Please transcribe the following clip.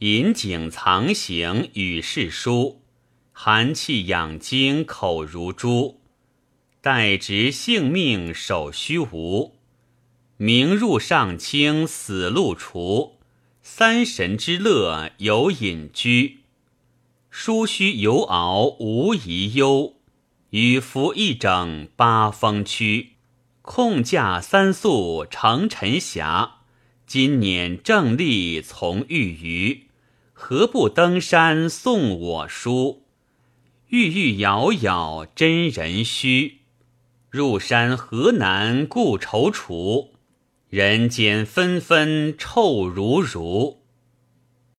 引颈藏形与世书，寒气养精口如珠。待执性命守虚无，明入上清死路除。三神之乐有隐居，疏须游遨无遗忧。与服一整八风区，控驾三宿乘尘霞。今年正立从玉余，何不登山送我书？郁郁杳杳真人虚，入山何难故踌躇？人间纷纷臭如如。